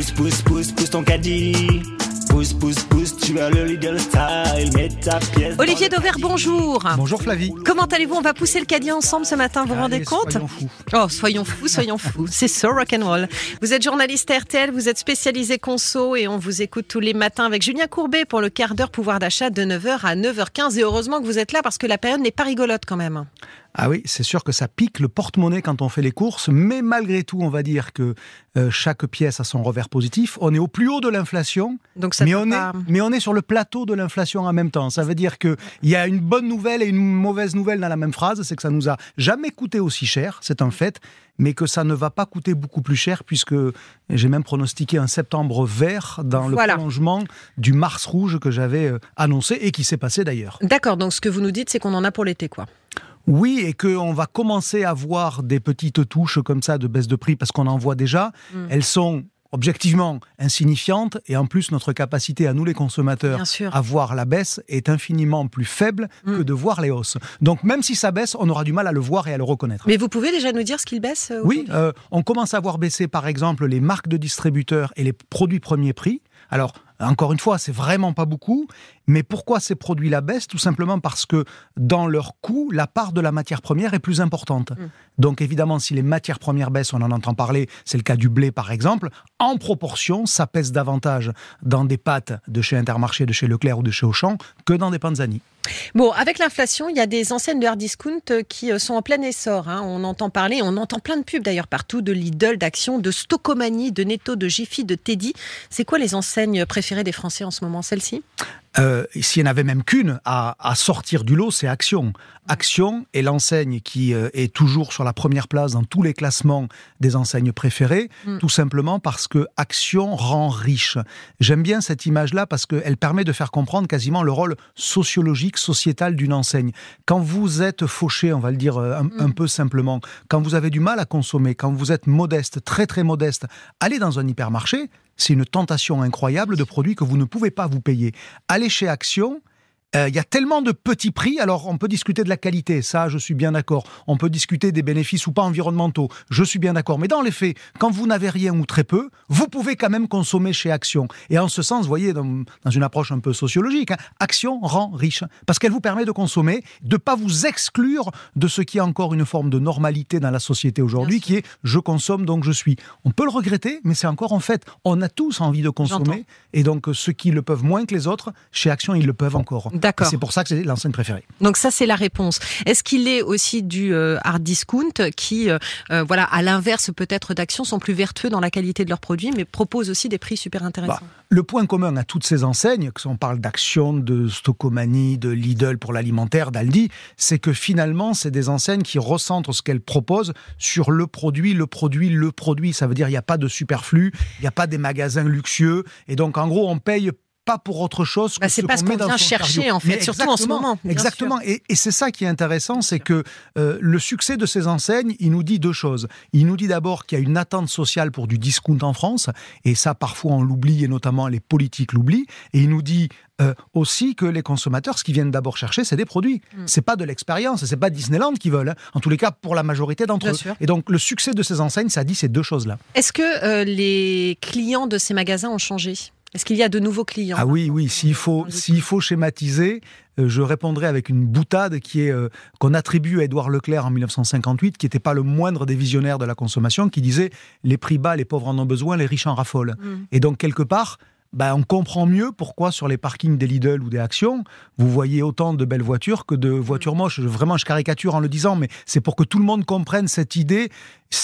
Pousse, pousse, pousse, pousse ton caddie. Pousse, pousse, pousse, tu as le leader style. Mets ta pièce. Olivier Dauvert, bonjour. Bonjour Flavie. Comment allez-vous? On va pousser le caddie ensemble ce matin, vous vous rendez compte? soyons fous. Oh, soyons fous, soyons fous. C'est ça, rock'n'roll. Vous êtes journaliste RTL, vous êtes spécialisé conso et on vous écoute tous les matins avec Julien Courbet pour le quart d'heure pouvoir d'achat de 9h à 9h15. Et heureusement que vous êtes là parce que la période n'est pas rigolote quand même. Ah oui, c'est sûr que ça pique le porte-monnaie quand on fait les courses, mais malgré tout, on va dire que euh, chaque pièce a son revers positif. On est au plus haut de l'inflation, Donc ça mais on, pas- est, mais on est sur le plateau de l'inflation en même temps. Ça veut dire qu'il y a une bonne nouvelle et une mauvaise nouvelle dans la même phrase, c'est que ça nous a jamais coûté aussi cher, c'est un fait, mais que ça ne va pas coûter beaucoup plus cher puisque j'ai même pronostiqué un septembre vert dans le Voilà. prolongement du Mars rouge que j'avais euh, annoncé et qui s'est passé d'ailleurs. D'accord, donc ce que vous nous dites, c'est qu'on en a pour l'été, quoi. Oui, et qu'on va commencer à voir des petites touches comme ça de baisse de prix parce qu'on en voit déjà. Mm. Elles sont objectivement insignifiantes et en plus notre capacité à nous les consommateurs à voir la baisse est infiniment plus faible Mm. que de voir les hausses. Donc même si ça baisse, on aura du mal à le voir et à le reconnaître. Mais vous pouvez déjà nous dire ce qu'il baisse euh, Oui, euh, on commence à voir baisser par exemple les marques de distributeurs et les produits premier prix. Alors, encore une fois, c'est vraiment pas beaucoup, mais pourquoi ces produits-là baissent Tout simplement parce que dans leur coût, la part de la matière première est plus importante. Mm. Donc évidemment, si les matières premières baissent, on en entend parler, c'est le cas du blé par exemple, en proportion, ça pèse davantage dans des pâtes de chez Intermarché, de chez Leclerc ou de chez Auchan que dans des panzani. Bon, avec l'inflation, il y a des enseignes de hard discount euh, qui euh, sont en plein essor. hein. On entend parler, on entend plein de pubs d'ailleurs partout, de Lidl, d'Action, de Stocomanie, de Netto, de Jiffy, de Teddy. C'est quoi les enseignes préférées des Français en ce moment? Celle-ci? Euh, S'il n'y en avait même qu'une à, à sortir du lot, c'est Action. Action est l'enseigne qui euh, est toujours sur la première place dans tous les classements des enseignes préférées, Mm. tout simplement parce que Action rend riche. J'aime bien cette image-là parce qu'elle permet de faire comprendre quasiment le rôle sociologique, sociétal d'une enseigne. Quand vous êtes fauché, on va le dire euh, un, un peu simplement, quand vous avez du mal à consommer, quand vous êtes modeste, très très modeste, allez dans un hypermarché, c'est une tentation incroyable de produits que vous ne pouvez pas vous payer. Allez chez Action. Euh, Il y a tellement de petits prix, alors on peut discuter de la qualité, ça je suis bien d'accord. On peut discuter des bénéfices ou pas environnementaux, je suis bien d'accord. Mais dans les faits, quand vous n'avez rien ou très peu, vous pouvez quand même consommer chez Action. Et en ce sens, vous voyez, dans, dans une approche un peu sociologique, hein, Action rend riche parce qu'elle vous permet de consommer, de pas vous exclure de ce qui est encore une forme de normalité dans la société aujourd'hui, qui est je consomme donc je suis. On peut le regretter, mais c'est encore en fait, on a tous envie de consommer, et donc ceux qui le peuvent moins que les autres, chez Action ils le peuvent encore. D'accord. C'est pour ça que c'est l'enseigne préférée. Donc ça, c'est la réponse. Est-ce qu'il est aussi du euh, hard discount qui, euh, euh, voilà, à l'inverse peut-être d'Action, sont plus vertueux dans la qualité de leurs produits, mais proposent aussi des prix super intéressants? Bah, le point commun à toutes ces enseignes, que on parle d'Action, de Stocomanie, de Lidl pour l'alimentaire, d'Aldi, c'est que finalement, c'est des enseignes qui recentrent ce qu'elles proposent sur le produit, le produit, le produit. Ça veut dire il n'y a pas de superflu, il n'y a pas des magasins luxueux, et donc en gros, on paye pas pour autre chose que Bah, ce pas ce met qu'on dans vient son chercher, cardio. en fait, Mais surtout en ce moment, Exactement. Et, et c'est ça qui est intéressant, c'est que euh, le succès de ces enseignes, il nous dit deux choses. Il nous dit d'abord qu'il y a une attente sociale pour du discount en France, et ça parfois on l'oublie, et notamment les politiques l'oublient. Et il nous dit euh, aussi que les consommateurs, ce qu'ils viennent d'abord chercher, c'est des produits. Mm. C'est pas de l'expérience, c'est pas Disneyland qu'ils veulent. hein. En tous les cas, pour la majorité d'entre Bien eux. sûr. Et donc le succès de ces enseignes, ça dit ces deux choses-là. Est-ce que euh, les clients de ces magasins ont changé? Est-ce qu'il y a de nouveaux clients Ah oui, oui, s'il faut, s'il faut schématiser, euh, je répondrai avec une boutade qui est euh, qu'on attribue à Édouard Leclerc en 1958, qui n'était pas le moindre des visionnaires de la consommation, qui disait les prix bas, les pauvres en ont besoin, les riches en raffolent. Mm. Et donc quelque part, bah, on comprend mieux pourquoi sur les parkings des Lidl ou des Actions, vous voyez autant de belles voitures que de voitures moches. Vraiment, je caricature en le disant, mais c'est pour que tout le monde comprenne cette idée.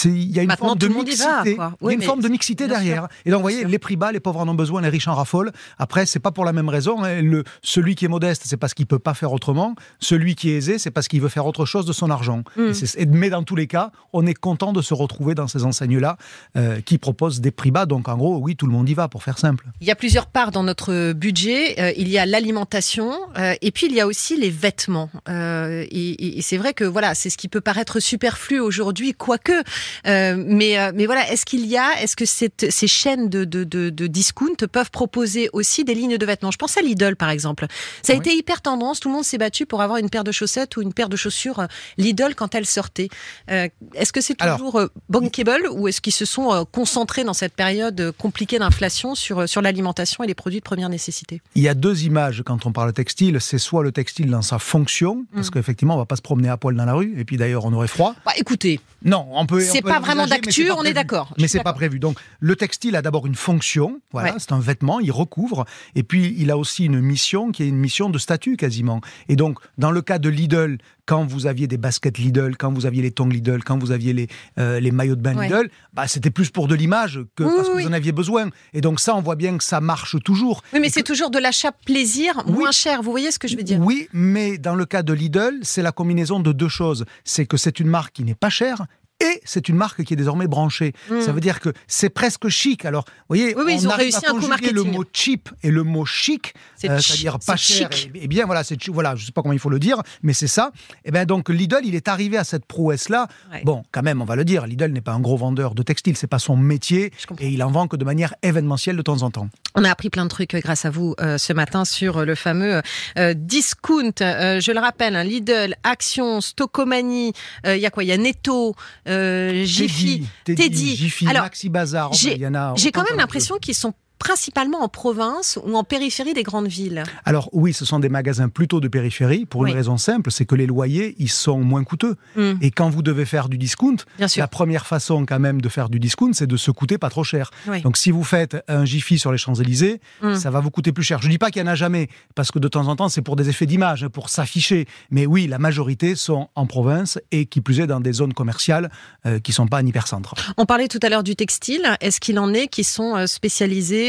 Il y a une Maintenant, forme de mixité. va, Oui, une forme de mixité derrière. sûr. Et donc, vous voyez, sûr. les prix bas, les pauvres en ont besoin, les riches en raffolent. Après, c'est pas pour la même raison. hein. Le, celui qui est modeste, c'est parce qu'il peut pas faire autrement. Celui qui est aisé, c'est parce qu'il veut faire autre chose de son argent. Mm. Et mais dans tous les cas, on est content de se retrouver dans ces enseignes-là euh, qui proposent des prix bas. Donc, en gros, oui, tout le monde y va, pour faire simple. Il y a plusieurs parts dans notre budget. Euh, il y a l'alimentation euh, et puis il y a aussi les vêtements. Et et- et c'est vrai que voilà, c'est ce qui peut paraître superflu aujourd'hui, quoique mais, euh, mais voilà, est-ce qu'il y a, est-ce que cette, ces chaînes de, de, de, de discount peuvent proposer aussi des lignes de vêtements? Je pense à Lidl, par exemple. Ça a Oui. été hyper tendance. Tout le monde s'est battu pour avoir une paire de chaussettes ou une paire de chaussures euh, Lidl quand elle sortait. Euh, est-ce que c'est Alors- toujours euh, bankable ou est-ce qu'ils se sont euh, concentrés dans cette période euh, compliquée d'inflation sur, euh, sur l'alimentation et les produits de première nécessité? Il y a deux images quand on parle textile. C'est soit le textile dans sa fonction, parce Mm. qu'effectivement, on va pas se promener à poil dans la rue, et puis d'ailleurs, on aurait froid. bah, Écoutez, Non, on peut. C'est pas vraiment d'actu, on est d'accord. Mais c'est pas prévu. Donc, le textile a d'abord une fonction. Voilà, Ouais. c'est un vêtement, il recouvre. Et puis, il a aussi une mission qui est une mission de statut quasiment. Et donc, dans le cas de Lidl, quand vous aviez des baskets Lidl, quand vous aviez les tongs Lidl, quand vous aviez les, euh, les maillots de bain Ouais. Lidl, bah, c'était plus pour de l'image que Oui, parce que vous en aviez besoin. Et donc, ça, on voit bien que ça marche toujours. Oui, mais c'est que- toujours de l'achat plaisir Oui. moins cher. Vous voyez ce que je veux dire? Oui, mais dans le cas de Lidl, c'est la combinaison de deux choses. C'est que c'est une marque qui n'est pas chère. Et c'est une marque qui est désormais branchée. Mm. Ça veut dire que c'est presque chic. Alors, vous voyez, Oui, oui, ils on ont réussi à un coup conjuguer le marketing. mot cheap et le mot chic, euh, c'est-à-dire pas cher. chic. Et, et bien voilà, c'est voilà, je sais pas comment il faut le dire, mais c'est ça. Et ben donc Lidl, il est arrivé à cette prouesse là. Ouais. Bon, quand même, on va le dire, Lidl n'est pas un gros vendeur de textiles, c'est pas son métier, et il en vend que de manière événementielle de temps en temps. On a appris plein de trucs euh, grâce à vous euh, ce matin sur le fameux euh, discount. Je le rappelle, hein, Lidl, Action, Stocomanie, il y a quoi? Il y a Netto, Jiffy. Teddy, Teddy. Jiffy, Alors, Maxi Bazar, j'ai- quand même l'impression qu'ils sont principalement en province ou en périphérie des grandes villes. Alors oui, ce sont des magasins plutôt de périphérie pour Oui. une raison simple, c'est que les loyers, ils sont moins coûteux. Hmm, Et quand vous devez faire du discount, la première façon quand même de faire du discount, c'est de se coûter pas trop cher. Oui. Donc si vous faites un Jiffy sur les Champs-Élysées, Hmm. ça va vous coûter plus cher. Je dis pas qu'il y en a jamais, parce que de temps en temps, c'est pour des effets d'image, pour s'afficher. Mais oui, la majorité sont en province et qui plus est dans des zones commerciales euh, qui sont pas en hypercentre. On parlait tout à l'heure du textile. Est-ce qu'il en est qui sont euh,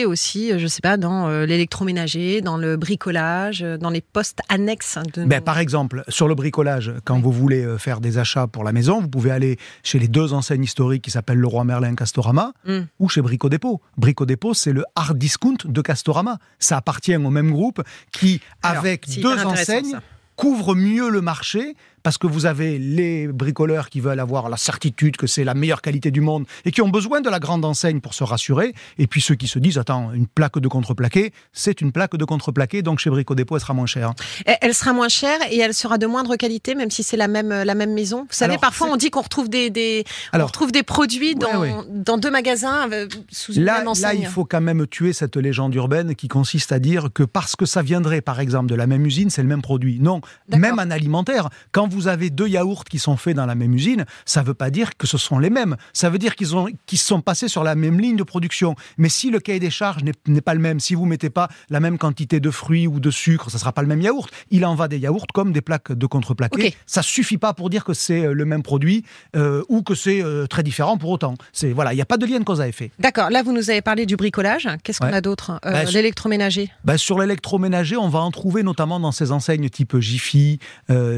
aussi, euh, je sais pas, dans euh, l'électroménager, dans le bricolage, euh, dans les postes annexes de Ben, nos- par exemple, sur le bricolage, quand vous voulez faire des achats pour la maison, vous pouvez aller chez les deux enseignes historiques qui s'appellent Leroy Merlin Castorama Mm. ou chez Brico Dépôt. Brico Dépôt, c'est le hard discount de Castorama. Ça appartient au même groupe qui, Alors, avec deux enseignes, ça. couvre mieux le marché parce que vous avez les bricoleurs qui veulent avoir la certitude que c'est la meilleure qualité du monde et qui ont besoin de la grande enseigne pour se rassurer. Et puis ceux qui se disent, attends, une plaque de contreplaqué, c'est une plaque de contreplaqué, donc chez Brico Dépôt, elle sera moins chère. Elle sera moins chère et elle sera de moindre qualité, même si c'est la même, la même maison. Vous savez, Alors, parfois on dit qu'on retrouve des, des, on retrouve des produits dans, Ouais, dans deux magasins euh, sous une Là, même là, enseigne. il faut quand même tuer cette légende urbaine qui consiste à dire que parce que ça viendrait, par exemple, de la même usine, c'est le même produit. Non, même en alimentaire, quand vous avez deux yaourts qui sont faits dans la même usine, ça ne veut pas dire que ce sont les mêmes. Ça veut dire qu'ils ont, qu'ils sont passés sur la même ligne de production. Mais si le cahier des charges n'est pas le même, si vous mettez pas la même quantité de fruits ou de sucre, ça sera pas le même yaourt. Il en va des yaourts comme des plaques de contreplaqué. Ok. Ça suffit pas pour dire que c'est euh, le même produit euh, ou que c'est euh, très différent pour autant. C'est voilà, il n'y a pas de lien de cause à effet. D'accord, là vous nous avez parlé du bricolage. Qu'est-ce qu'on a d'autre Euh, Bah, L'électroménager. Ben, sur l'électroménager, on va en trouver notamment dans ces enseignes type Jiffy,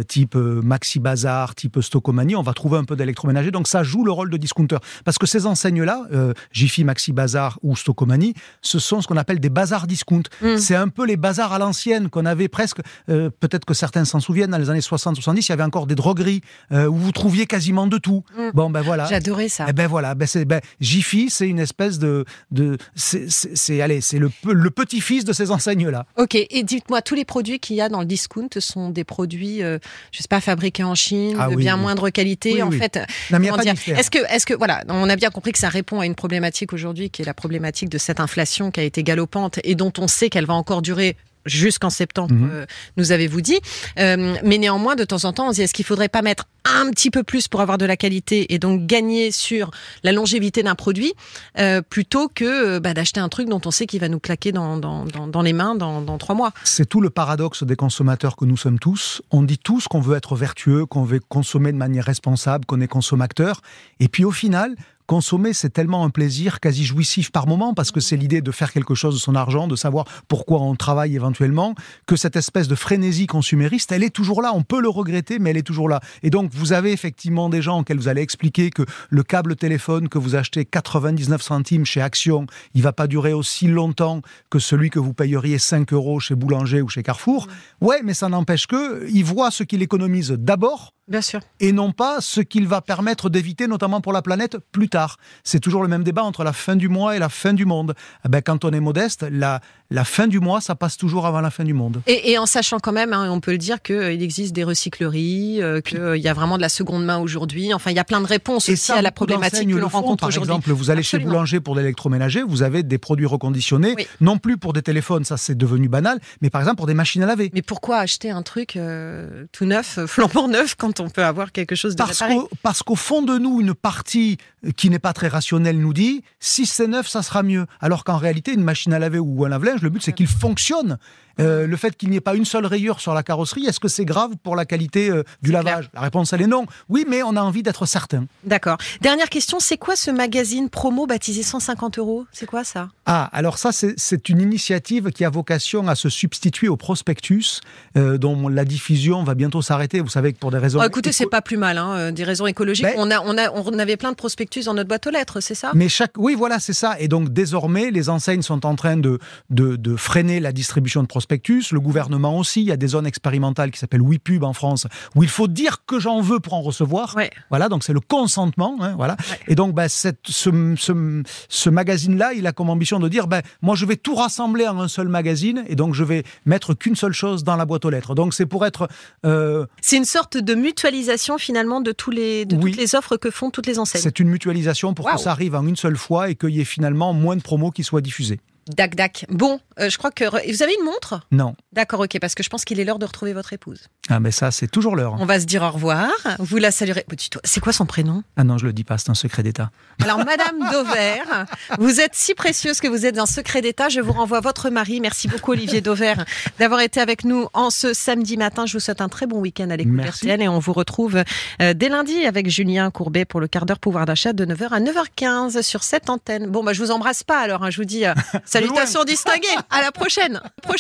type Maxi Bazar, type Stocomanie. On va trouver un peu d'électroménager. Donc ça joue le rôle de discounter. Parce que ces enseignes-là, euh, Jiffy, Maxi Bazar ou Stocomanie, ce sont ce qu'on appelle des bazars discount. Mm. C'est un peu les bazars à l'ancienne qu'on avait presque, euh, peut-être que certains s'en souviennent, dans les années 60-70, il y avait encore des drogueries euh, où vous trouviez quasiment de tout. Mm. Bon, ben voilà. J'adorais ça. Eh ben voilà, ben c'est ben, Jiffy, c'est une espèce de, de c'est, allez, c'est le, le petit-fils de ces enseignes-là. Ok, et dites-moi, tous les produits qu'il y a dans le discount sont des produits, euh, je sais pas, fabriqués en Chine, Ah de oui, bien oui. moindre qualité. Oui, en fait. Est-ce que, est-ce que, voilà, on a bien compris que ça répond à une problématique aujourd'hui, qui est la problématique de cette inflation qui a été galopante et dont on sait qu'elle va encore durer jusqu'en septembre, Mhm. euh, nous avez-vous dit. Euh, mais néanmoins, de temps en temps, on se dit est-ce qu'il faudrait pas mettre un petit peu plus pour avoir de la qualité et donc gagner sur la longévité d'un produit euh, plutôt que bah, d'acheter un truc dont on sait qu'il va nous claquer dans, dans, dans, dans les mains dans, dans trois mois. C'est tout le paradoxe des consommateurs que nous sommes tous. On dit tous qu'on veut être vertueux, qu'on veut consommer de manière responsable, qu'on est consommateur. Et puis au final, consommer, c'est tellement un plaisir quasi jouissif par moment, parce que c'est l'idée de faire quelque chose de son argent, de savoir pourquoi on travaille éventuellement, que cette espèce de frénésie consumériste, elle est toujours là. On peut le regretter, mais elle est toujours là. Et donc, vous avez effectivement des gens auxquels vous allez expliquer que le câble téléphone que vous achetez 99 centimes chez Action, il va pas durer aussi longtemps que celui que vous payeriez 5 euros chez Boulanger ou chez Carrefour. Ouais, mais ça n'empêche que ils voient ce qu'il économise d'abord Bien sûr. et non pas ce qu'il va permettre d'éviter, notamment pour la planète, plus tard. C'est toujours le même débat entre la fin du mois et la fin du monde. Eh ben, quand on est modeste, la, la fin du mois, ça passe toujours avant la fin du monde. Et, et en sachant quand même, hein, on peut le dire, qu'il existe des recycleries, euh, qu'il y a vraiment de la seconde main aujourd'hui. Enfin, il y a plein de réponses Et aussi ça, à la problématique que le l'on rencontre Par exemple, vous allez Absolument. chez Boulanger pour l'électroménager, vous avez des produits reconditionnés, Oui. non plus pour des téléphones, ça c'est devenu banal, mais par exemple pour des machines à laver. Mais pourquoi acheter un truc euh, tout neuf, euh, flambant neuf, quand on peut avoir quelque chose de Parce réparé parce qu'au fond de nous, une partie euh, qui n'est pas très rationnelle nous dit si c'est neuf, ça sera mieux. Alors qu'en réalité, une machine à laver ou un lave-linge, le but c'est qu'il fonctionne. Euh, le fait qu'il n'y ait pas une seule rayure sur la carrosserie, est-ce que c'est grave pour la qualité euh, du lavage? La réponse elle est non. Oui, mais on a envie d'être certain. D'accord. Dernière question, c'est quoi ce magazine promo baptisé 150 euros? C'est quoi ça? Ah, alors ça, c'est- une initiative qui a vocation à se substituer au prospectus, euh, dont la diffusion va bientôt s'arrêter. Vous savez que pour des raisons. Oh, Écoutez, c'est pas plus mal, hein, des raisons écologiques. Ben- on, a, on, a, on avait plein de prospectus dans notre boîte aux lettres, c'est ça? Mais chaque, oui, voilà, c'est ça. Et donc désormais, les enseignes sont en train de, de, de freiner la distribution de prospectus. Le gouvernement aussi. Il y a des zones expérimentales qui s'appellent WePub en France, où il faut dire que j'en veux pour en recevoir. Ouais. Voilà, donc c'est le consentement. hein, voilà. Ouais. Et donc, bah, cette, ce, ce, ce magazine-là, il a comme ambition de dire, ben, moi, je vais tout rassembler en un seul magazine, et donc je vais mettre qu'une seule chose dans la boîte aux lettres. Donc, c'est pour être euh, C'est une sorte de mutualisation finalement de, tous les, de Oui. toutes les offres que font toutes les enseignes. C'est une mutualisation pour Waouh. que ça arrive en une seule fois et qu'il y ait finalement moins de promos qui soient diffusés. Dac, dac. Bon, euh, je crois que. Vous avez une montre? Non. D'accord, ok, parce que je pense qu'il est l'heure de retrouver votre épouse. Ah, mais ça, c'est toujours l'heure. On va se dire au revoir. Vous la saluerez. C'est quoi son prénom? Ah non, je le dis pas, c'est un secret d'État. Alors, Madame Dauvert, vous êtes si précieuse que vous êtes un secret d'État. Je vous renvoie votre mari. Merci beaucoup, Olivier Dauvert, d'avoir été avec nous en ce samedi matin. Je vous souhaite un très bon week-end à l'écoute. RTL et on vous retrouve euh, dès lundi avec Julien Courbet pour le quart d'heure pouvoir d'achat de 9h à 9h15 sur cette antenne. Bon, bah, je vous embrasse pas alors. hein. je vous dis euh, salutations distinguées. À la prochaine.